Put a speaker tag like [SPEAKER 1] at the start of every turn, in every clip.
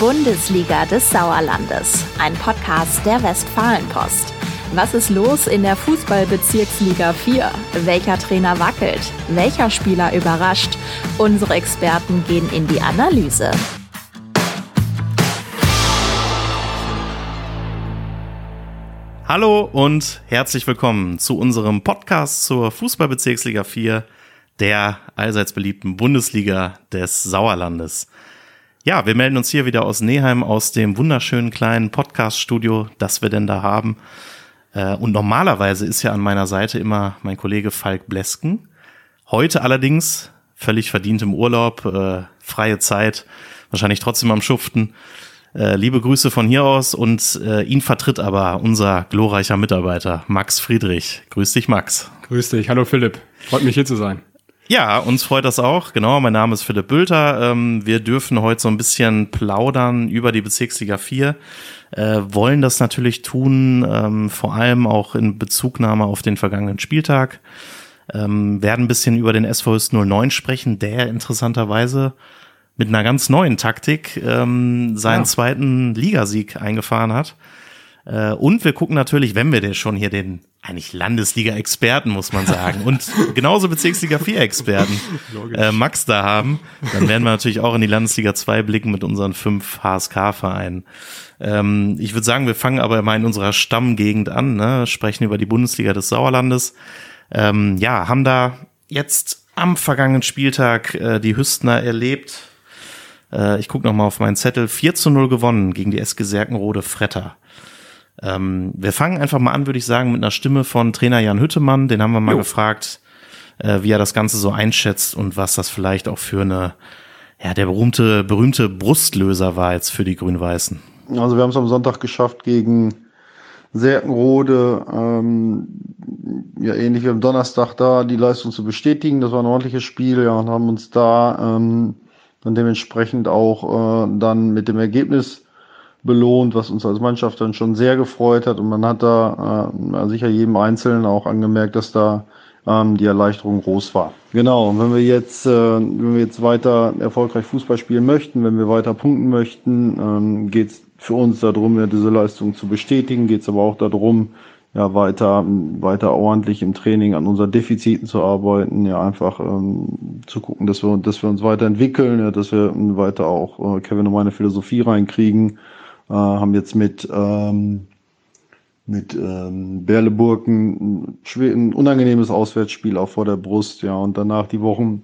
[SPEAKER 1] Bundesliga des Sauerlandes, ein Podcast der Westfalenpost. Was ist los in der Fußballbezirksliga 4? Welcher Trainer wackelt? Welcher Spieler überrascht? Unsere Experten gehen in die Analyse.
[SPEAKER 2] Hallo und herzlich willkommen zu unserem Podcast zur Fußballbezirksliga 4, der allseits beliebten Bundesliga des Sauerlandes. Ja, wir melden uns hier wieder aus Neheim aus dem wunderschönen kleinen Podcast-Studio, das wir denn da haben. Äh, und normalerweise ist ja an meiner Seite immer mein Kollege Falk Blesken. Heute allerdings völlig verdient im Urlaub, äh, freie Zeit, wahrscheinlich trotzdem am Schuften. Äh, liebe Grüße von hier aus und ihn vertritt aber unser glorreicher Mitarbeiter Max Friedrich. Grüß dich, Max.
[SPEAKER 3] Grüß dich. Hallo Philipp. Freut mich hier zu sein.
[SPEAKER 2] Ja, uns freut das auch. Genau, mein Name ist Philipp Bülter. Ähm, wir dürfen heute so ein bisschen plaudern über die Bezirksliga 4. Äh, wollen das natürlich tun, ähm, vor allem auch in Bezugnahme auf den vergangenen Spieltag. Ähm, werden ein bisschen über den SVS 09 sprechen, der interessanterweise mit einer ganz neuen Taktik seinen ja. zweiten Ligasieg eingefahren hat. Äh, und wir gucken natürlich, wenn wir denn schon hier den eigentlich Landesliga-Experten, muss man sagen, und genauso Bezirksliga 4-Experten äh, Max da haben, dann werden wir natürlich auch in die Landesliga 2 blicken mit unseren fünf HSK-Vereinen. Ähm, ich würde sagen, wir fangen aber mal in unserer Stammgegend an, ne? sprechen über die Bundesliga des Sauerlandes. Ähm, ja, haben da jetzt am vergangenen Spieltag äh, die Hüstner erlebt. Äh, ich gucke nochmal auf meinen Zettel. 4 zu 0 gewonnen gegen die SG Serkenrode Fretter. Ähm, wir fangen einfach mal an, würde ich sagen, mit einer Stimme von Trainer Jan Hüttemann. Den haben wir mal jo. gefragt, äh, wie er das Ganze so einschätzt und was das vielleicht auch für eine, ja, der berühmte, berühmte Brustlöser war jetzt für die Grün-Weißen.
[SPEAKER 4] Also wir haben es am Sonntag geschafft gegen Serkenrode, ähm, ja ähnlich wie am Donnerstag da, die Leistung zu bestätigen. Das war ein ordentliches Spiel, ja, und haben uns da ähm, dann dementsprechend auch äh, dann mit dem Ergebnis belohnt, was uns als Mannschaft dann schon sehr gefreut hat. Und man hat da äh, sicher jedem Einzelnen auch angemerkt, dass da ähm, die Erleichterung groß war. Genau, und wenn wir jetzt, äh, wenn wir jetzt weiter erfolgreich Fußball spielen möchten, wenn wir weiter punkten möchten, ähm, geht es für uns darum, ja, diese Leistung zu bestätigen, geht es aber auch darum, ja, weiter, weiter ordentlich im Training an unseren Defiziten zu arbeiten, ja, einfach ähm, zu gucken, dass wir, dass wir uns weiterentwickeln, ja, dass wir weiter auch äh, Kevin und meine Philosophie reinkriegen, äh, haben jetzt mit, ähm, mit ähm, Berleburg ein, ein unangenehmes Auswärtsspiel auch vor der Brust, ja, und danach die Wochen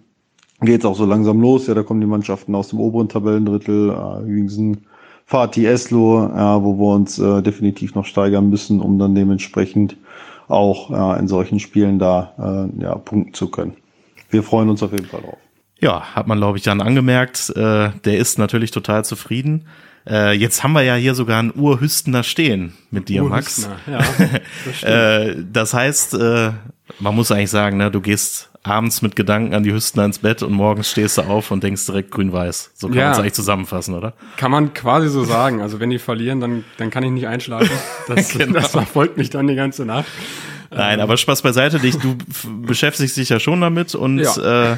[SPEAKER 4] geht's auch so langsam los, ja, da kommen die Mannschaften aus dem oberen Tabellendrittel, äh, Jüngsen, Fatih Eslo, ja, wo wir uns äh, definitiv noch steigern müssen, um dann dementsprechend auch ja, in solchen Spielen da äh, ja, punkten zu können. Wir freuen uns auf jeden Fall drauf.
[SPEAKER 2] Ja, hat man, glaube ich, dann angemerkt. Äh, der ist natürlich total zufrieden. Äh, jetzt haben wir ja hier sogar einen Urhüstener stehen mit dir, Max. Ja, das, äh, das heißt, äh, man muss eigentlich sagen, ne, du gehst abends mit Gedanken an die Hüstener ins Bett und morgens stehst du auf und denkst direkt grün-weiß. So kann ja, man es eigentlich zusammenfassen, oder?
[SPEAKER 3] Kann man quasi so sagen. Also wenn die verlieren, dann, dann kann ich nicht einschlafen. Das, genau. das verfolgt mich dann die ganze Nacht.
[SPEAKER 2] Nein, aber Spaß beiseite, dich, du beschäftigst dich ja schon damit und ja. äh,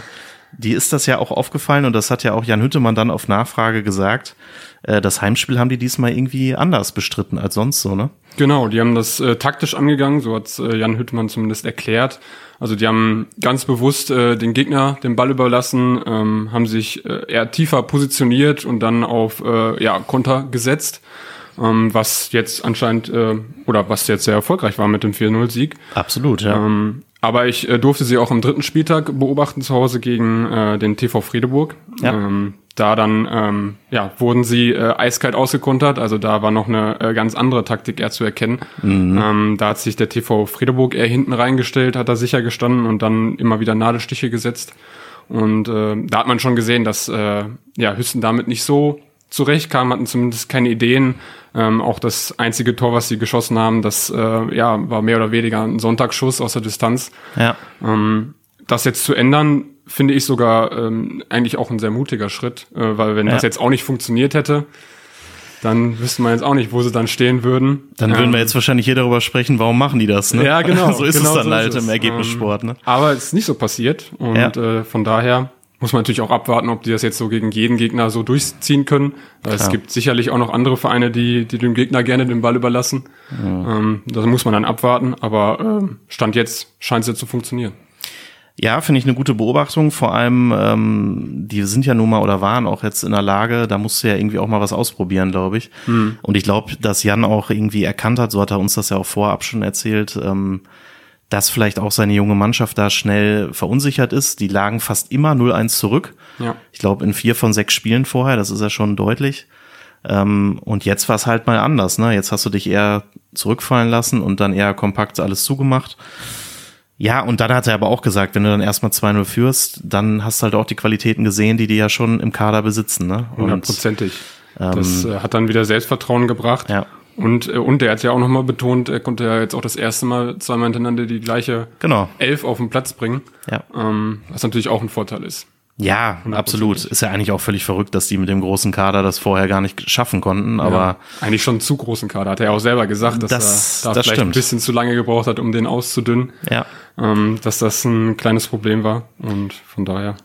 [SPEAKER 2] die ist das ja auch aufgefallen und das hat ja auch Jan Hüttemann dann auf Nachfrage gesagt. Äh, das Heimspiel haben die diesmal irgendwie anders bestritten als sonst so, ne?
[SPEAKER 3] Genau, die haben das äh, taktisch angegangen, so hat äh, Jan Hüttemann zumindest erklärt. Also die haben ganz bewusst äh, den Gegner den Ball überlassen, ähm, haben sich äh, eher tiefer positioniert und dann auf äh, ja, Konter gesetzt, ähm, was jetzt anscheinend äh, oder was jetzt sehr erfolgreich war mit dem 4-0-Sieg.
[SPEAKER 2] Absolut, ja. Ähm,
[SPEAKER 3] aber ich äh, durfte sie auch am dritten Spieltag beobachten zu Hause gegen äh, den TV Friedeburg. Ja. Ähm, da dann ähm, ja, wurden sie äh, eiskalt ausgekontert, also da war noch eine äh, ganz andere Taktik eher zu erkennen. Mhm. Ähm, da hat sich der TV Friedeburg eher hinten reingestellt, hat da sicher gestanden und dann immer wieder Nadelstiche gesetzt. Und äh, da hat man schon gesehen, dass äh, ja, Hüsten damit nicht so zurechtkam, hatten zumindest keine Ideen. Ähm, auch das einzige Tor, was sie geschossen haben, das äh, ja, war mehr oder weniger ein Sonntagsschuss aus der Distanz. Ja. Ähm, das jetzt zu ändern, finde ich sogar ähm, eigentlich auch ein sehr mutiger Schritt, äh, weil wenn ja. das jetzt auch nicht funktioniert hätte, dann wüsste man jetzt auch nicht, wo sie dann stehen würden.
[SPEAKER 2] Dann würden ähm, wir jetzt wahrscheinlich hier darüber sprechen, warum machen die das, ne?
[SPEAKER 3] Ja, genau.
[SPEAKER 2] so ist
[SPEAKER 3] genau
[SPEAKER 2] es dann so halt im Ergebnissport, ne?
[SPEAKER 3] Aber es ist nicht so passiert und ja. äh, von daher muss man natürlich auch abwarten, ob die das jetzt so gegen jeden Gegner so durchziehen können. Klar. Es gibt sicherlich auch noch andere Vereine, die, die dem Gegner gerne den Ball überlassen. Ja. Ähm, das muss man dann abwarten, aber ähm, Stand jetzt scheint es ja zu funktionieren.
[SPEAKER 2] Ja, finde ich eine gute Beobachtung. Vor allem, ähm, die sind ja nun mal oder waren auch jetzt in der Lage, da musst du ja irgendwie auch mal was ausprobieren, glaube ich. Hm. Und ich glaube, dass Jan auch irgendwie erkannt hat, so hat er uns das ja auch vorab schon erzählt, ähm, dass vielleicht auch seine junge Mannschaft da schnell verunsichert ist. Die lagen fast immer 0-1 zurück. Ja. Ich glaube, in vier von sechs Spielen vorher, das ist ja schon deutlich. Ähm, und jetzt war es halt mal anders. Ne? Jetzt hast du dich eher zurückfallen lassen und dann eher kompakt alles zugemacht. Ja, und dann hat er aber auch gesagt, wenn du dann erstmal 2-0 führst, dann hast du halt auch die Qualitäten gesehen, die die ja schon im Kader besitzen. Ne?
[SPEAKER 3] Hundertprozentig. Das ähm, äh, hat dann wieder Selbstvertrauen gebracht. Ja. Und, äh, und der hat ja auch nochmal betont, er konnte ja jetzt auch das erste Mal zweimal hintereinander die gleiche genau. Elf auf den Platz bringen. Ja. Ähm, was natürlich auch ein Vorteil ist.
[SPEAKER 2] Ja, absolut. Ist ja eigentlich auch völlig verrückt, dass die mit dem großen Kader das vorher gar nicht schaffen konnten, aber. Ja,
[SPEAKER 3] eigentlich schon einen zu großen Kader, hat er ja auch selber gesagt, dass das, er da das vielleicht stimmt. ein bisschen zu lange gebraucht hat, um den auszudünnen. Ja. Ähm, dass das ein kleines Problem war und von daher.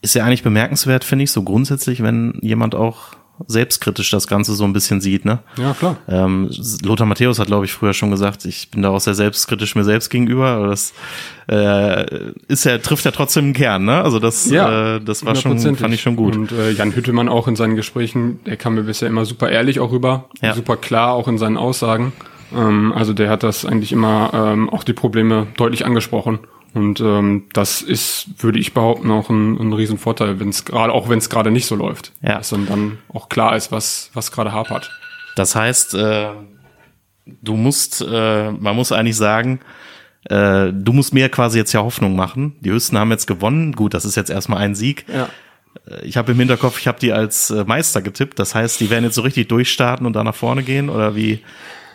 [SPEAKER 2] Ist ja eigentlich bemerkenswert, finde ich, so grundsätzlich, wenn jemand auch selbstkritisch das Ganze so ein bisschen sieht, ne?
[SPEAKER 3] Ja, klar.
[SPEAKER 2] Ähm, Lothar Matthäus hat, glaube ich, früher schon gesagt, ich bin da auch sehr selbstkritisch mir selbst gegenüber. Aber das äh, ist ja, trifft ja trotzdem einen Kern, ne? Also das, ja, äh, das war schon, fand ich schon gut.
[SPEAKER 3] Und äh, Jan Hüttemann auch in seinen Gesprächen, der kam mir bisher immer super ehrlich auch rüber, ja. super klar auch in seinen Aussagen. Ähm, also der hat das eigentlich immer ähm, auch die Probleme deutlich angesprochen. Und ähm, das ist, würde ich behaupten, auch ein, ein Riesenvorteil, wenn es gerade, auch wenn es gerade nicht so läuft. Ja. Dass dann, dann auch klar ist, was, was gerade hapert.
[SPEAKER 2] Das heißt, äh, du musst, äh, man muss eigentlich sagen, äh, du musst mir quasi jetzt ja Hoffnung machen. Die Höchsten haben jetzt gewonnen. Gut, das ist jetzt erstmal ein Sieg. Ja. Äh, ich habe im Hinterkopf, ich habe die als äh, Meister getippt. Das heißt, die werden jetzt so richtig durchstarten und da nach vorne gehen oder wie?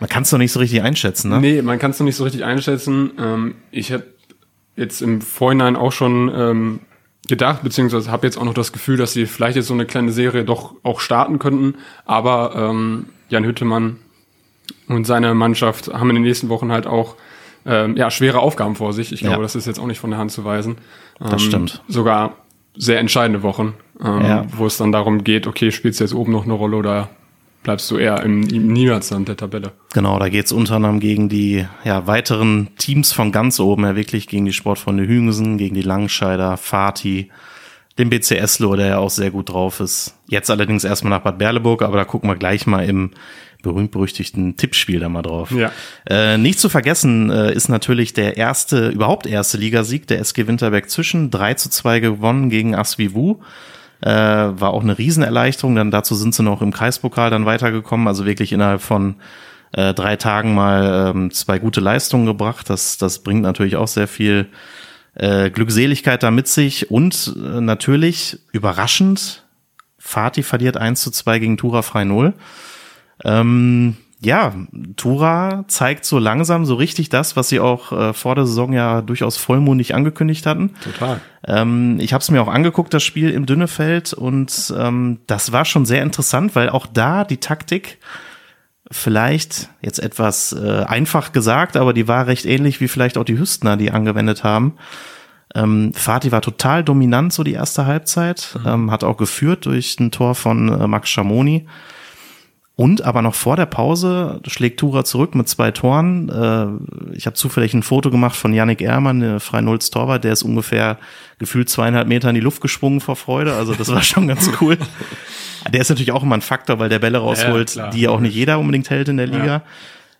[SPEAKER 2] Man kann es noch nicht so richtig einschätzen, ne?
[SPEAKER 3] Nee, man kann es noch nicht so richtig einschätzen. Ähm, ich habe jetzt im Vorhinein auch schon ähm, gedacht, beziehungsweise habe jetzt auch noch das Gefühl, dass sie vielleicht jetzt so eine kleine Serie doch auch starten könnten. Aber ähm, Jan Hüttemann und seine Mannschaft haben in den nächsten Wochen halt auch ähm, ja, schwere Aufgaben vor sich. Ich glaube, ja. das ist jetzt auch nicht von der Hand zu weisen.
[SPEAKER 2] Ähm, das stimmt.
[SPEAKER 3] Sogar sehr entscheidende Wochen, ähm, ja. wo es dann darum geht, okay, spielst du jetzt oben noch eine Rolle oder bleibst du eher im, im Niemandsland der Tabelle.
[SPEAKER 2] Genau, da geht's unter anderem gegen die ja, weiteren Teams von ganz oben, ja wirklich gegen die Sportfreunde Hügensen, gegen die Langscheider, Fatih, den BC Eslo, der ja auch sehr gut drauf ist. Jetzt allerdings erstmal nach Bad Berleburg, aber da gucken wir gleich mal im berühmt-berüchtigten Tippspiel da mal drauf. Ja. Äh, nicht zu vergessen äh, ist natürlich der erste, überhaupt erste Ligasieg der SG Winterberg zwischen 3 zu 2 gewonnen gegen Asvivu. Äh, war auch eine Riesenerleichterung. Dann dazu sind sie noch im Kreispokal dann weitergekommen. Also wirklich innerhalb von äh, drei Tagen mal ähm, zwei gute Leistungen gebracht. Das, das bringt natürlich auch sehr viel äh, Glückseligkeit da mit sich. Und äh, natürlich überraschend, Fatih verliert 1 zu 2 gegen Tura Frei 0. Ähm, ja, Tura zeigt so langsam so richtig das, was sie auch äh, vor der Saison ja durchaus vollmundig angekündigt hatten.
[SPEAKER 3] Total.
[SPEAKER 2] Ähm, ich habe es mir auch angeguckt, das Spiel im Dünnefeld, und ähm, das war schon sehr interessant, weil auch da die Taktik vielleicht jetzt etwas äh, einfach gesagt, aber die war recht ähnlich wie vielleicht auch die Hüstner, die angewendet haben. Ähm, Fatih war total dominant so die erste Halbzeit, mhm. ähm, hat auch geführt durch ein Tor von äh, Max Schamoni. Und aber noch vor der Pause schlägt Tura zurück mit zwei Toren. Äh, ich habe zufällig ein Foto gemacht von Yannick Ehrmann, der Frei-Nulls Torwart, der ist ungefähr gefühlt zweieinhalb Meter in die Luft gesprungen vor Freude. Also das war schon ganz cool. Der ist natürlich auch immer ein Faktor, weil der Bälle rausholt, ja, die ja auch nicht jeder unbedingt hält in der Liga.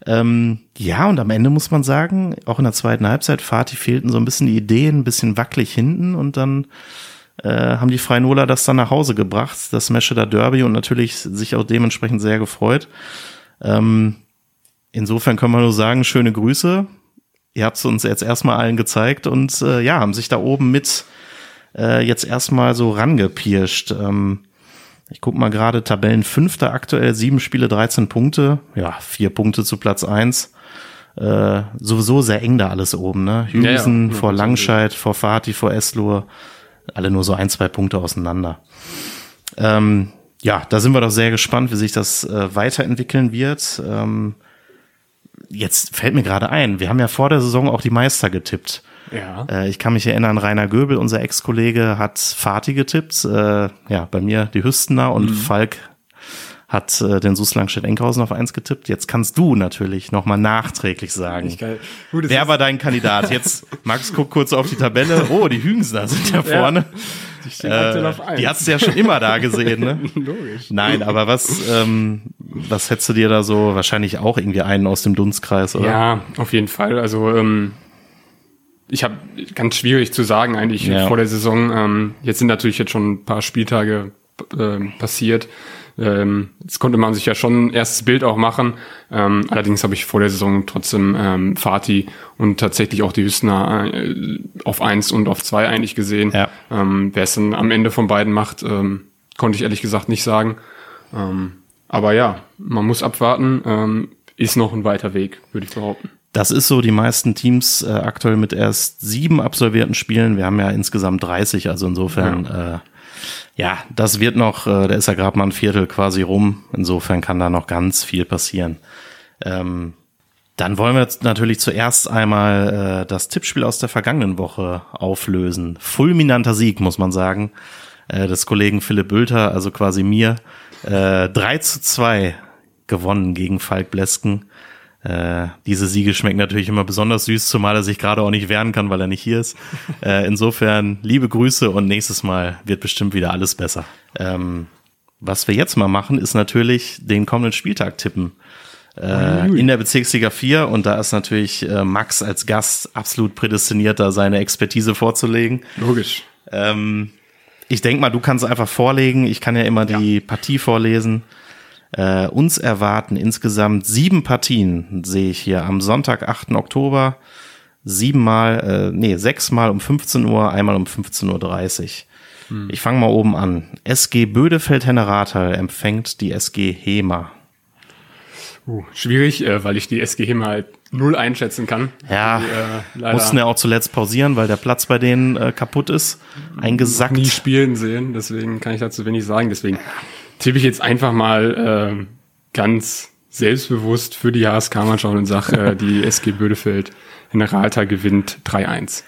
[SPEAKER 2] Ja. Ähm, ja, und am Ende muss man sagen, auch in der zweiten Halbzeit, Fatih fehlten so ein bisschen die Ideen, ein bisschen wackelig hinten und dann äh, haben die Freinola das dann nach Hause gebracht, das Mescheder Derby und natürlich sich auch dementsprechend sehr gefreut. Ähm, insofern können wir nur sagen, schöne Grüße. Ihr habt es uns jetzt erstmal allen gezeigt und äh, ja, haben sich da oben mit äh, jetzt erstmal so rangepirscht. Ähm, ich guck mal gerade, Tabellenfünfter aktuell, sieben Spiele, 13 Punkte. Ja, vier Punkte zu Platz eins. Äh, sowieso sehr eng da alles oben, ne? Hüsen ja, ja. vor Langscheid, vor Fatih, vor Eslur alle nur so ein, zwei Punkte auseinander. Ähm, ja, da sind wir doch sehr gespannt, wie sich das äh, weiterentwickeln wird. Ähm, jetzt fällt mir gerade ein, wir haben ja vor der Saison auch die Meister getippt. Ja. Äh, ich kann mich erinnern, Rainer Göbel, unser Ex-Kollege, hat Fatih getippt. Äh, ja, bei mir die Hüstener und mhm. Falk hat äh, den SUS Langstedt-Enkhausen auf eins getippt. Jetzt kannst du natürlich nochmal nachträglich sagen. Gut, Wer war dein Kandidat? Jetzt, Max, guck kurz auf die Tabelle. Oh, die Hügenser sind ja vorne. Ja. Die, äh, die hast du ja schon immer da gesehen, ne? Logisch. Nein, aber was, ähm, was hättest du dir da so, wahrscheinlich auch irgendwie einen aus dem Dunstkreis, oder?
[SPEAKER 3] Ja, auf jeden Fall. Also, ähm, ich habe ganz schwierig zu sagen eigentlich ja. vor der Saison. Ähm, jetzt sind natürlich jetzt schon ein paar Spieltage äh, passiert. Ähm, jetzt konnte man sich ja schon ein erstes Bild auch machen. Ähm, allerdings habe ich vor der Saison trotzdem ähm, Fatih und tatsächlich auch die Hüsner äh, auf eins und auf zwei eigentlich gesehen. Ja. Ähm, Wer es dann am Ende von beiden macht, ähm, konnte ich ehrlich gesagt nicht sagen. Ähm, aber ja, man muss abwarten. Ähm, ist noch ein weiter Weg, würde ich behaupten.
[SPEAKER 2] Das ist so, die meisten Teams äh, aktuell mit erst sieben absolvierten Spielen. Wir haben ja insgesamt 30, also insofern ja. Äh, ja, das wird noch, äh, da ist ja gerade mal ein Viertel quasi rum. Insofern kann da noch ganz viel passieren. Ähm, dann wollen wir jetzt natürlich zuerst einmal äh, das Tippspiel aus der vergangenen Woche auflösen. Fulminanter Sieg, muss man sagen, äh, des Kollegen Philipp Bülter, also quasi mir. Äh, 3 zu 2 gewonnen gegen Falk Blesken. Äh, diese Siege schmecken natürlich immer besonders süß, zumal er sich gerade auch nicht wehren kann, weil er nicht hier ist. Äh, insofern liebe Grüße und nächstes Mal wird bestimmt wieder alles besser. Ähm, was wir jetzt mal machen, ist natürlich den kommenden Spieltag tippen. Äh, in der Bezirksliga 4 und da ist natürlich äh, Max als Gast absolut prädestiniert, da seine Expertise vorzulegen.
[SPEAKER 3] Logisch.
[SPEAKER 2] Ähm, ich denke mal, du kannst einfach vorlegen. Ich kann ja immer ja. die Partie vorlesen. Äh, uns erwarten insgesamt sieben Partien, sehe ich hier, am Sonntag, 8. Oktober. Siebenmal, äh, nee, sechsmal um 15 Uhr, einmal um 15.30 Uhr. Hm. Ich fange mal oben an. SG Bödefeld-Henne-Rathal empfängt die SG Hema.
[SPEAKER 3] Uh, schwierig, äh, weil ich die SG Hema halt null einschätzen kann.
[SPEAKER 2] Ja, die, äh, mussten ja auch zuletzt pausieren, weil der Platz bei denen äh, kaputt ist, eingesackt.
[SPEAKER 3] Nie spielen sehen, deswegen kann ich dazu wenig sagen. Deswegen tippe ich jetzt einfach mal äh, ganz selbstbewusst für die HSK-Mannschaft und sage, äh, die SG Bödefeld Generaltal gewinnt 3-1.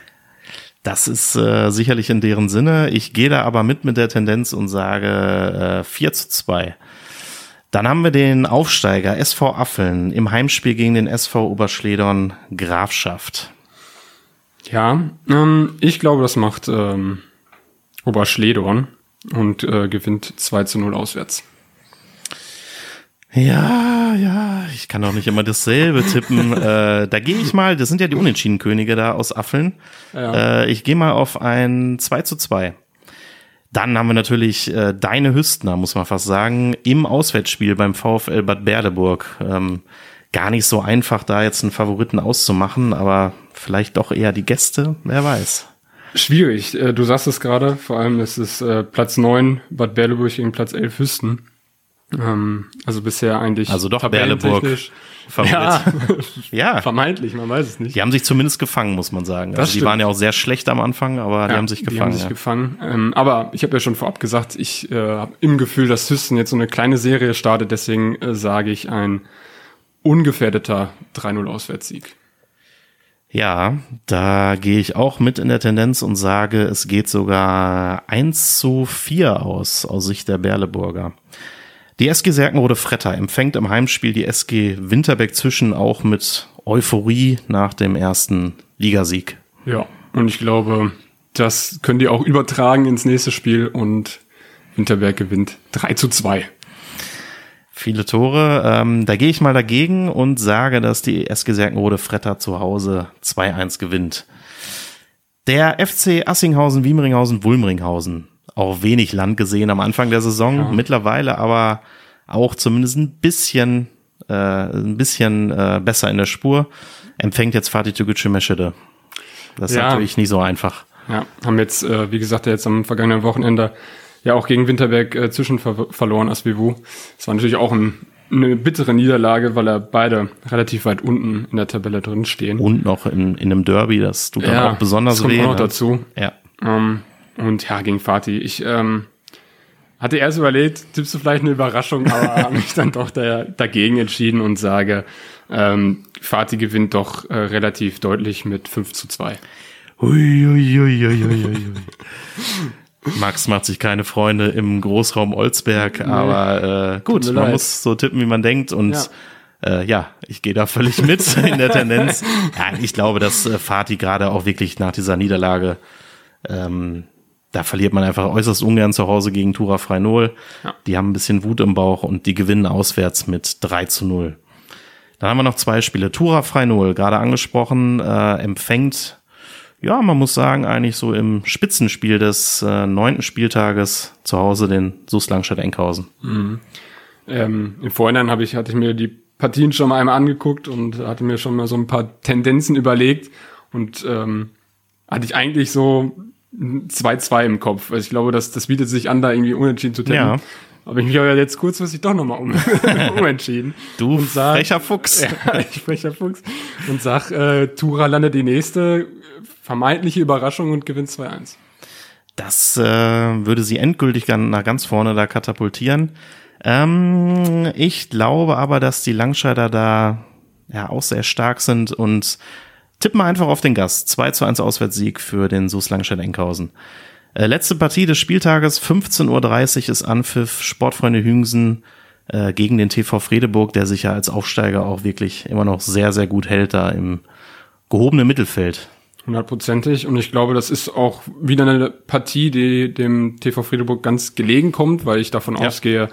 [SPEAKER 2] Das ist äh, sicherlich in deren Sinne. Ich gehe da aber mit mit der Tendenz und sage äh, 4 zu 2. Dann haben wir den Aufsteiger SV Affeln im Heimspiel gegen den SV Oberschledern Grafschaft.
[SPEAKER 3] Ja, ähm, ich glaube, das macht ähm, Oberschledorn und äh, gewinnt 2 zu 0 auswärts.
[SPEAKER 2] Ja, ja, ich kann auch nicht immer dasselbe tippen. äh, da gehe ich mal, das sind ja die Unentschieden-Könige da aus Affeln. Ja. Äh, ich gehe mal auf ein 2 zu 2. Dann haben wir natürlich äh, deine Hüstner, muss man fast sagen, im Auswärtsspiel beim VfL Bad Berleburg. Ähm, gar nicht so einfach, da jetzt einen Favoriten auszumachen, aber vielleicht doch eher die Gäste, wer weiß.
[SPEAKER 3] Schwierig. Äh, du sagst es gerade, vor allem ist es äh, Platz 9 Bad Berleburg gegen Platz 11 Hüsten. Ähm, also bisher eigentlich
[SPEAKER 2] Also doch Berleburg.
[SPEAKER 3] Ja, ja, vermeintlich, man weiß es nicht.
[SPEAKER 2] Die haben sich zumindest gefangen, muss man sagen. Also die waren ja auch sehr schlecht am Anfang, aber ja, die haben sich gefangen. Die haben sich
[SPEAKER 3] ja. gefangen. Ähm, aber ich habe ja schon vorab gesagt, ich äh, habe im Gefühl, dass Hüsten jetzt so eine kleine Serie startet, deswegen äh, sage ich ein ungefährdeter 3-0 Auswärtssieg.
[SPEAKER 2] Ja, da gehe ich auch mit in der Tendenz und sage, es geht sogar 1 zu 4 aus, aus Sicht der Berleburger. Die SG Serkenrode Fretter empfängt im Heimspiel die SG Winterberg zwischen auch mit Euphorie nach dem ersten Ligasieg.
[SPEAKER 3] Ja, und ich glaube, das können die auch übertragen ins nächste Spiel und Winterberg gewinnt 3 zu 2.
[SPEAKER 2] Viele Tore. Ähm, da gehe ich mal dagegen und sage, dass die SG Serkenrode Fretter zu Hause 2-1 gewinnt. Der FC Assinghausen, Wiemringhausen, Wulmringhausen. Auch wenig Land gesehen am Anfang der Saison. Ja. Mittlerweile aber auch zumindest ein bisschen, äh, ein bisschen äh, besser in der Spur. Empfängt jetzt Fatih Tügücü Meschede. Das ist ja. natürlich nicht so einfach.
[SPEAKER 3] Ja, haben jetzt, äh, wie gesagt, jetzt am vergangenen Wochenende ja auch gegen Winterberg äh, zwischen ver verloren, Asvivu. Das war natürlich auch ein, eine bittere Niederlage, weil er beide relativ weit unten in der Tabelle drin stehen.
[SPEAKER 2] Und noch in, in einem Derby, das tut dann ja, auch besonders das kommt weh. Auch
[SPEAKER 3] noch ne? dazu.
[SPEAKER 2] Ja.
[SPEAKER 3] Ähm, und ja, gegen Fatih. Ich ähm, hatte erst überlegt, tippst du vielleicht eine Überraschung, aber habe mich dann doch da, dagegen entschieden und sage, ähm, Fatih gewinnt doch äh, relativ deutlich mit 5 zu 2.
[SPEAKER 2] Hui, hui, hui, hui, hui, hui. Max macht sich keine Freunde im Großraum Olsberg, nee. aber äh, gut, man leid. muss so tippen, wie man denkt und ja. Äh, ja, ich gehe da völlig mit in der Tendenz. Ja, ich glaube, dass äh, Fatih gerade auch wirklich nach dieser Niederlage, ähm, da verliert man einfach äußerst ungern zu Hause gegen Tura Freinol. Ja. Die haben ein bisschen Wut im Bauch und die gewinnen auswärts mit 3 zu 0. Dann haben wir noch zwei Spiele. Tura Freinol, gerade angesprochen, äh, empfängt ja, man muss sagen, eigentlich so im Spitzenspiel des äh, neunten Spieltages zu Hause den SUS Langstadt-Enkhausen. Mhm.
[SPEAKER 3] Ähm, Im Vorhinein habe ich, hatte ich mir die Partien schon mal einmal angeguckt und hatte mir schon mal so ein paar Tendenzen überlegt und ähm, hatte ich eigentlich so 2-2 im Kopf. Also ich glaube, das, das bietet sich an, da irgendwie unentschieden zu tippen. Ja. Aber ich mich aber jetzt kurzfristig doch nochmal um, umentschieden.
[SPEAKER 2] Du sag, frecher Fuchs.
[SPEAKER 3] Ja, ich frecher Fuchs. Und sag, äh, Tura landet die nächste vermeintliche Überraschung und gewinnt 2-1.
[SPEAKER 2] Das äh, würde sie endgültig nach ganz vorne da katapultieren. Ähm, ich glaube aber, dass die Langscheider da ja auch sehr stark sind und tippen einfach auf den Gast. 2 zu 1 Auswärtssieg für den SUS Langscheid Enkhausen. Äh, letzte Partie des Spieltages, 15.30 Uhr ist Anpfiff, Sportfreunde Hüngsen äh, gegen den TV Fredeburg, der sich ja als Aufsteiger auch wirklich immer noch sehr, sehr gut hält da im gehobenen Mittelfeld.
[SPEAKER 3] Hundertprozentig. Und ich glaube, das ist auch wieder eine Partie, die dem TV Friedeburg ganz gelegen kommt, weil ich davon ja. ausgehe,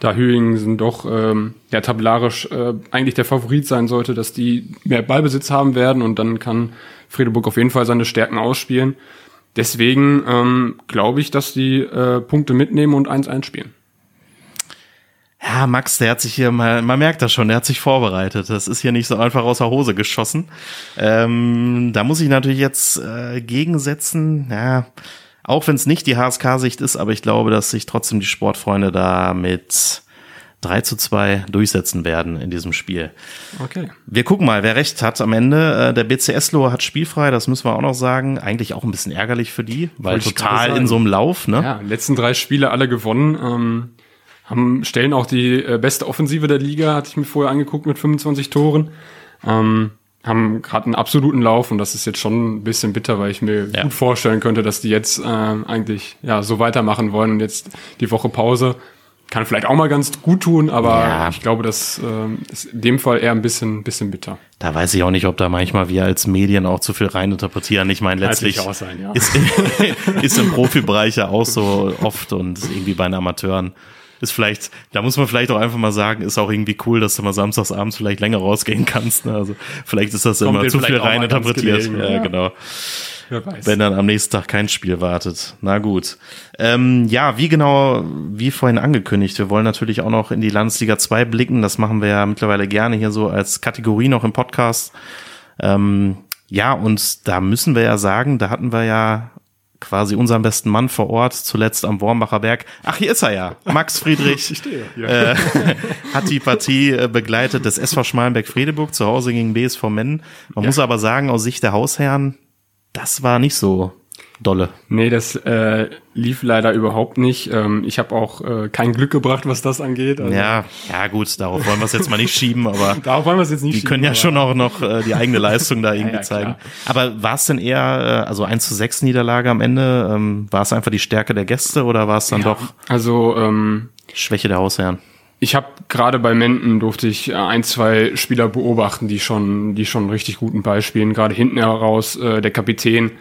[SPEAKER 3] da Hüingen doch ähm, ja tabellarisch äh, eigentlich der Favorit sein sollte, dass die mehr Ballbesitz haben werden und dann kann Friedeburg auf jeden Fall seine Stärken ausspielen. Deswegen ähm, glaube ich, dass die äh, Punkte mitnehmen und 1-1 spielen.
[SPEAKER 2] Ja, Max, der hat sich hier mal, man merkt das schon, der hat sich vorbereitet. Das ist hier nicht so einfach aus der Hose geschossen. Ähm, da muss ich natürlich jetzt äh, gegensetzen. Ja, auch wenn es nicht die HSK-Sicht ist, aber ich glaube, dass sich trotzdem die Sportfreunde da mit 3 zu 2 durchsetzen werden in diesem Spiel. Okay. Wir gucken mal, wer recht hat am Ende. Äh, der BCS-Lohr hat spielfrei, das müssen wir auch noch sagen. Eigentlich auch ein bisschen ärgerlich für die, weil total in so einem Lauf, ne?
[SPEAKER 3] Ja, letzten drei Spiele alle gewonnen. Ähm haben, stellen auch die äh, beste Offensive der Liga, hatte ich mir vorher angeguckt mit 25 Toren. Ähm, haben gerade einen absoluten Lauf und das ist jetzt schon ein bisschen bitter, weil ich mir ja. gut vorstellen könnte, dass die jetzt äh, eigentlich ja so weitermachen wollen und jetzt die Woche Pause kann vielleicht auch mal ganz gut tun, aber ja. ich glaube, das äh, ist in dem Fall eher ein bisschen, bisschen bitter.
[SPEAKER 2] Da weiß ich auch nicht, ob da manchmal wir als Medien auch zu viel reininterpretieren. Ich meine, letztlich
[SPEAKER 3] sein, ja.
[SPEAKER 2] ist, ist im Profibereich ja auch so oft und irgendwie bei den Amateuren ist vielleicht, da muss man vielleicht auch einfach mal sagen, ist auch irgendwie cool, dass du mal samstags abends vielleicht länger rausgehen kannst. Ne? Also vielleicht ist das Kommt immer zu viel rein interpretiert. Gelegen, ja, ja, genau. Wenn dann am nächsten Tag kein Spiel wartet. Na gut. Ähm, ja, wie genau, wie vorhin angekündigt, wir wollen natürlich auch noch in die Landesliga 2 blicken. Das machen wir ja mittlerweile gerne hier so als Kategorie noch im Podcast. Ähm, ja, und da müssen wir ja sagen, da hatten wir ja quasi unseren besten Mann vor Ort, zuletzt am Wormbacher Berg. Ach, hier ist er ja. Max Friedrich ich stehe, ja. äh, hat die Partie äh, begleitet des SV Schmalenberg-Fredeburg zu Hause gegen BSV Mennen. Man ja. muss aber sagen, aus Sicht der Hausherren, das war nicht so dolle.
[SPEAKER 3] Nee, das äh, lief leider überhaupt nicht. Ähm, ich habe auch äh, kein Glück gebracht, was das angeht.
[SPEAKER 2] Also ja, ja gut, darauf wollen wir es jetzt mal nicht schieben, aber
[SPEAKER 3] darauf wollen wir es jetzt nicht
[SPEAKER 2] die
[SPEAKER 3] schieben.
[SPEAKER 2] können ja schon auch noch äh, die eigene Leistung da irgendwie ja, ja, zeigen. Aber war es denn eher, äh, also 1 zu 6 Niederlage am Ende, ähm, war es einfach die Stärke der Gäste oder war es dann ja, doch
[SPEAKER 3] also ähm,
[SPEAKER 2] Schwäche der Hausherren?
[SPEAKER 3] Ich habe gerade bei Menden durfte ich äh, ein, zwei Spieler beobachten, die schon, die schon richtig guten Ball spielen. Gerade hinten heraus äh, der Kapitän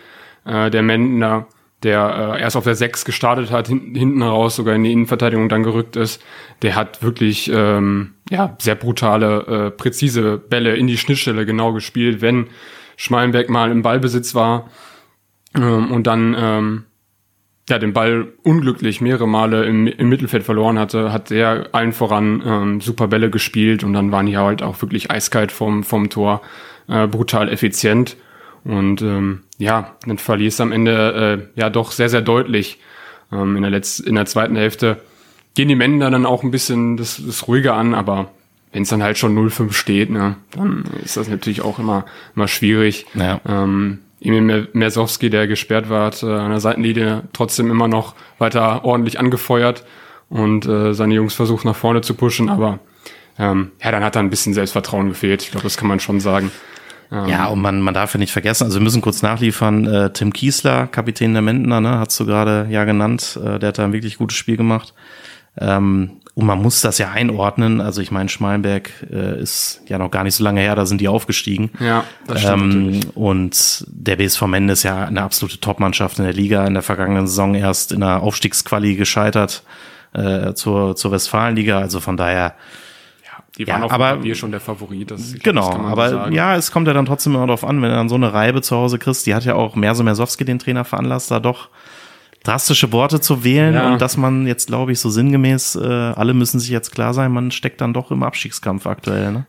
[SPEAKER 3] äh, der Mendner, der äh, erst auf der 6 gestartet hat, hinten, hinten raus sogar in die Innenverteidigung dann gerückt ist, der hat wirklich ähm, ja sehr brutale, äh, präzise Bälle in die Schnittstelle genau gespielt, wenn Schmalenberg mal im Ballbesitz war ähm, und dann ähm, ja, den Ball unglücklich mehrere Male im, im Mittelfeld verloren hatte, hat er allen voran ähm, super Bälle gespielt und dann waren die halt auch wirklich eiskalt vom, vom Tor, äh, brutal effizient. Und ähm, ja, dann verlierst am Ende äh, ja doch sehr, sehr deutlich. Ähm, in, der Letz in der zweiten Hälfte gehen die Männer dann auch ein bisschen das, das ruhiger an, aber wenn es dann halt schon 0-5 steht, ne, dann ist das natürlich auch immer, immer schwierig. Ja. Ähm, Emil Mersowski, der gesperrt war, hat äh, an der Seitenlinie trotzdem immer noch weiter ordentlich angefeuert und äh, seine Jungs versucht nach vorne zu pushen, aber ähm, ja, dann hat er ein bisschen Selbstvertrauen gefehlt. Ich glaube, das kann man schon sagen.
[SPEAKER 2] Ähm, ja, und man, man darf ja nicht vergessen, also wir müssen kurz nachliefern, äh, Tim Kiesler, Kapitän der Mentner, ne, hast du gerade ja genannt, äh, der hat da ein wirklich gutes Spiel gemacht. Ähm, und man muss das ja einordnen. Also ich meine, Schmalenberg äh, ist ja noch gar nicht so lange her, da sind die aufgestiegen.
[SPEAKER 3] Ja, das stimmt ähm,
[SPEAKER 2] Und der BSV Mende ist ja eine absolute Topmannschaft in der Liga. In der vergangenen Saison erst in der Aufstiegsquali gescheitert äh, zur, zur Westfalenliga. Also von daher
[SPEAKER 3] die waren
[SPEAKER 2] ja,
[SPEAKER 3] auf
[SPEAKER 2] aber,
[SPEAKER 3] Papier schon der Favorit. Das,
[SPEAKER 2] genau, glaub, das aber sagen. ja, es kommt ja dann trotzdem immer darauf an, wenn du dann so eine Reibe zu Hause kriegst, die hat ja auch Merso Mersowski, den Trainer, veranlasst, da doch drastische Worte zu wählen ja. und dass man jetzt, glaube ich, so sinngemäß, äh, alle müssen sich jetzt klar sein, man steckt dann doch im Abstiegskampf aktuell, ne?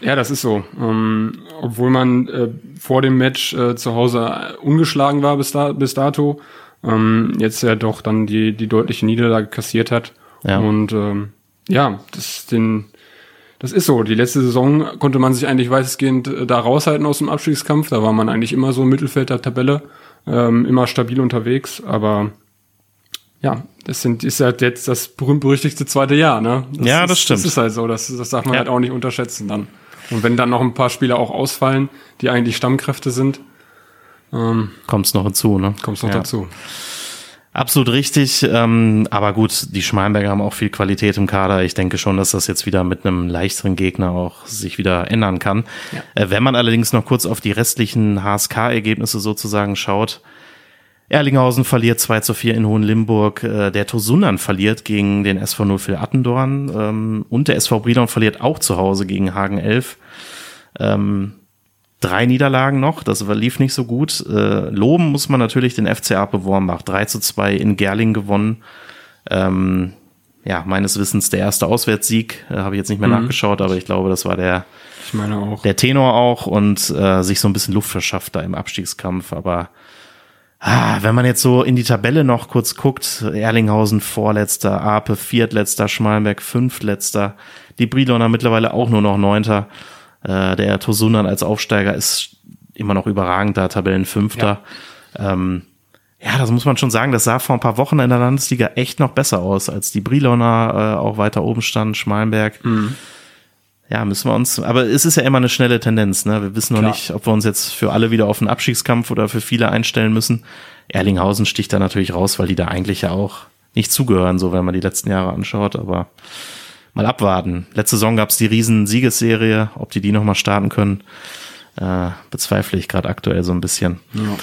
[SPEAKER 3] Ja, das ist so. Ähm, obwohl man äh, vor dem Match äh, zu Hause ungeschlagen war bis, da, bis dato, ähm, jetzt ja doch dann die, die deutliche Niederlage kassiert hat. Ja. Und ähm, ja, das den das ist so. Die letzte Saison konnte man sich eigentlich weitestgehend äh, da raushalten aus dem Abstiegskampf. Da war man eigentlich immer so im Mittelfeld der Tabelle, ähm, immer stabil unterwegs. Aber ja, das sind, ist halt jetzt das berühmt-berüchtigte zweite Jahr, ne?
[SPEAKER 2] Das ja,
[SPEAKER 3] ist,
[SPEAKER 2] das stimmt.
[SPEAKER 3] Das ist halt so. Das, das darf man ja. halt auch nicht unterschätzen dann. Und wenn dann noch ein paar Spieler auch ausfallen, die eigentlich Stammkräfte sind,
[SPEAKER 2] ähm, kommt es noch hinzu, ne?
[SPEAKER 3] Kommt es noch
[SPEAKER 2] ja.
[SPEAKER 3] dazu.
[SPEAKER 2] Absolut richtig, ähm, aber gut, die Schmalenberger haben auch viel Qualität im Kader. Ich denke schon, dass das jetzt wieder mit einem leichteren Gegner auch sich wieder ändern kann. Ja. Äh, wenn man allerdings noch kurz auf die restlichen HSK-Ergebnisse sozusagen schaut, Erlinghausen verliert 2 zu 4 in Hohenlimburg, äh, der Tosunan verliert gegen den SV 04 Attendorn ähm, und der SV Brilon verliert auch zu Hause gegen Hagen 11. Ähm, drei Niederlagen noch, das lief nicht so gut. Äh, loben muss man natürlich den FCA Bewormbach. 3 zu 2 in Gerling gewonnen. Ähm, ja, meines Wissens der erste Auswärtssieg, äh, habe ich jetzt nicht mehr mhm. nachgeschaut, aber ich glaube, das war der,
[SPEAKER 3] ich meine auch.
[SPEAKER 2] der Tenor auch und äh, sich so ein bisschen Luft verschafft da im Abstiegskampf. Aber ah, wenn man jetzt so in die Tabelle noch kurz guckt, Erlinghausen vorletzter, Ape viertletzter, Schmalenberg fünftletzter, die Brilona mittlerweile auch nur noch neunter. Äh, der Tosunan als Aufsteiger ist immer noch überragend da, Tabellenfünfter. Ja. Ähm, ja, das muss man schon sagen. Das sah vor ein paar Wochen in der Landesliga echt noch besser aus, als die Brilona äh, auch weiter oben stand, Schmalenberg. Mhm. Ja, müssen wir uns, aber es ist ja immer eine schnelle Tendenz, ne? Wir wissen noch Klar. nicht, ob wir uns jetzt für alle wieder auf einen Abstiegskampf oder für viele einstellen müssen. Erlinghausen sticht da natürlich raus, weil die da eigentlich ja auch nicht zugehören, so wenn man die letzten Jahre anschaut, aber mal abwarten. Letzte Saison gab es die riesen Siegesserie, ob die die nochmal starten können, äh, bezweifle ich gerade aktuell so ein bisschen. Ja.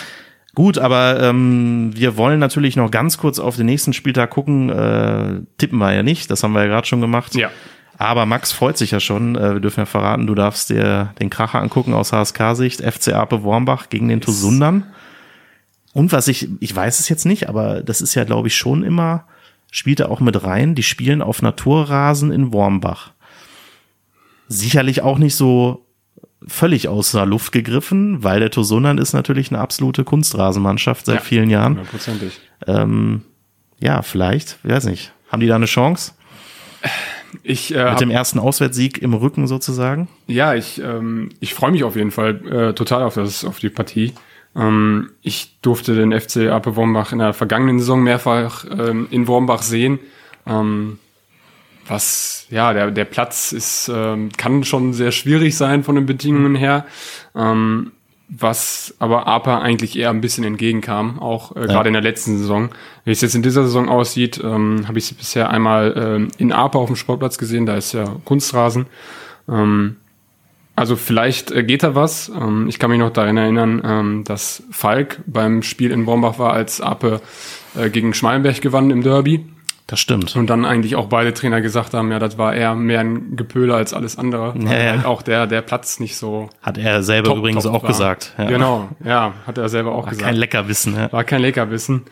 [SPEAKER 2] Gut, aber ähm, wir wollen natürlich noch ganz kurz auf den nächsten Spieltag gucken. Äh, tippen wir ja nicht, das haben wir ja gerade schon gemacht.
[SPEAKER 3] Ja.
[SPEAKER 2] Aber Max freut sich ja schon. Äh, wir dürfen ja verraten, du darfst dir den Kracher angucken aus HSK-Sicht. FC Ape Wormbach gegen den Tosundern. Und was ich, ich weiß es jetzt nicht, aber das ist ja, glaube ich, schon immer spielt er auch mit rein. Die spielen auf Naturrasen in Wormbach. Sicherlich auch nicht so völlig aus der Luft gegriffen, weil der Tosunan ist natürlich eine absolute Kunstrasenmannschaft seit ja, vielen Jahren.
[SPEAKER 3] Hundertprozentig.
[SPEAKER 2] Ähm, ja, vielleicht, ich weiß nicht. Haben die da eine Chance?
[SPEAKER 3] Ich, äh,
[SPEAKER 2] Mit dem ersten Auswärtssieg im Rücken sozusagen?
[SPEAKER 3] Ja, ich, ähm, ich freue mich auf jeden Fall äh, total auf, das, auf die Partie. Ähm, ich durfte den FC Ape Wormbach in der vergangenen Saison mehrfach ähm, in Wormbach sehen. Ähm, was, ja, der, der Platz ist, ähm, kann schon sehr schwierig sein von den Bedingungen her. Ähm, was aber APA eigentlich eher ein bisschen entgegenkam, auch äh, ja. gerade in der letzten Saison. Wie es jetzt in dieser Saison aussieht, ähm, habe ich sie bisher einmal ähm, in APA auf dem Sportplatz gesehen, da ist ja Kunstrasen. Ähm, also vielleicht äh, geht da was. Ähm, ich kann mich noch daran erinnern, ähm, dass Falk beim Spiel in Bombach war, als Ape äh, gegen Schmalenberg gewann im Derby.
[SPEAKER 2] Das stimmt.
[SPEAKER 3] Und dann eigentlich auch beide Trainer gesagt haben, ja, das war eher mehr ein Gepöler als alles andere.
[SPEAKER 2] Ja, ja.
[SPEAKER 3] Halt auch der, der Platz nicht so.
[SPEAKER 2] Hat er selber top, übrigens top auch war. gesagt.
[SPEAKER 3] Ja. Genau, ja, hat er selber auch
[SPEAKER 2] war
[SPEAKER 3] gesagt.
[SPEAKER 2] Kein Leckerwissen, ja.
[SPEAKER 3] War kein Leckerwissen.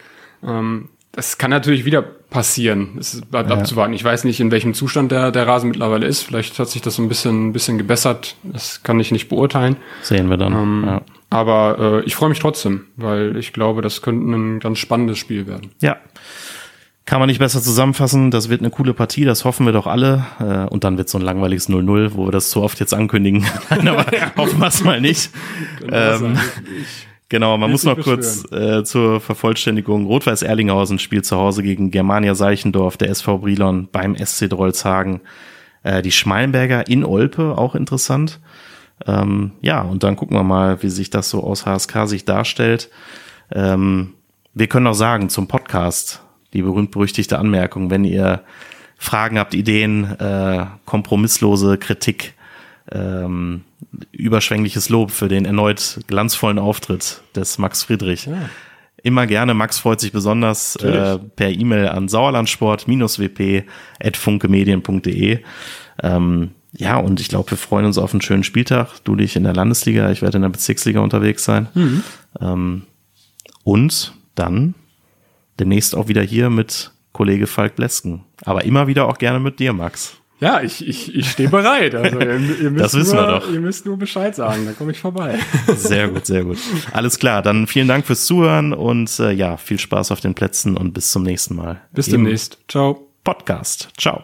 [SPEAKER 3] Ähm, das kann natürlich wieder passieren. Es bleibt ja. abzuwarten. Ich weiß nicht, in welchem Zustand der, der Rasen mittlerweile ist. Vielleicht hat sich das so ein bisschen, ein bisschen gebessert. Das kann ich nicht beurteilen.
[SPEAKER 2] Sehen wir dann. Ähm, ja.
[SPEAKER 3] Aber äh, ich freue mich trotzdem, weil ich glaube, das könnte ein ganz spannendes Spiel werden.
[SPEAKER 2] Ja. Kann man nicht besser zusammenfassen. Das wird eine coole Partie, das hoffen wir doch alle. Äh, und dann wird so ein langweiliges 0-0, wo wir das zu oft jetzt ankündigen. Aber hoffen wir es mal nicht. Ähm, Genau, man muss noch kurz äh, zur Vervollständigung. Rot-Weiß Erlinghausen spielt zu Hause gegen Germania Seichendorf, der SV Brilon beim SC Drolzhagen. Äh, die Schmalenberger in Olpe, auch interessant. Ähm, ja, und dann gucken wir mal, wie sich das so aus HSK-Sicht darstellt. Ähm, wir können auch sagen zum Podcast, die berühmt-berüchtigte Anmerkung, wenn ihr Fragen habt, Ideen, äh, kompromisslose Kritik, ähm, überschwängliches Lob für den erneut glanzvollen Auftritt des Max Friedrich. Ja. Immer gerne. Max freut sich besonders äh, per E-Mail an sauerlandsport-wp.funkemedien.de. Ähm, ja, und ich glaube, wir freuen uns auf einen schönen Spieltag. Du dich in der Landesliga, ich werde in der Bezirksliga unterwegs sein. Mhm. Ähm, und dann demnächst auch wieder hier mit Kollege Falk Blesken. Aber immer wieder auch gerne mit dir, Max.
[SPEAKER 3] Ja, ich, ich, ich stehe bereit. Also ihr,
[SPEAKER 2] ihr müsst das wissen
[SPEAKER 3] nur,
[SPEAKER 2] wir doch.
[SPEAKER 3] Ihr müsst nur Bescheid sagen, dann komme ich vorbei.
[SPEAKER 2] Sehr gut, sehr gut. Alles klar, dann vielen Dank fürs Zuhören und äh, ja, viel Spaß auf den Plätzen und bis zum nächsten Mal.
[SPEAKER 3] Bis demnächst. Ciao.
[SPEAKER 2] Podcast. Ciao.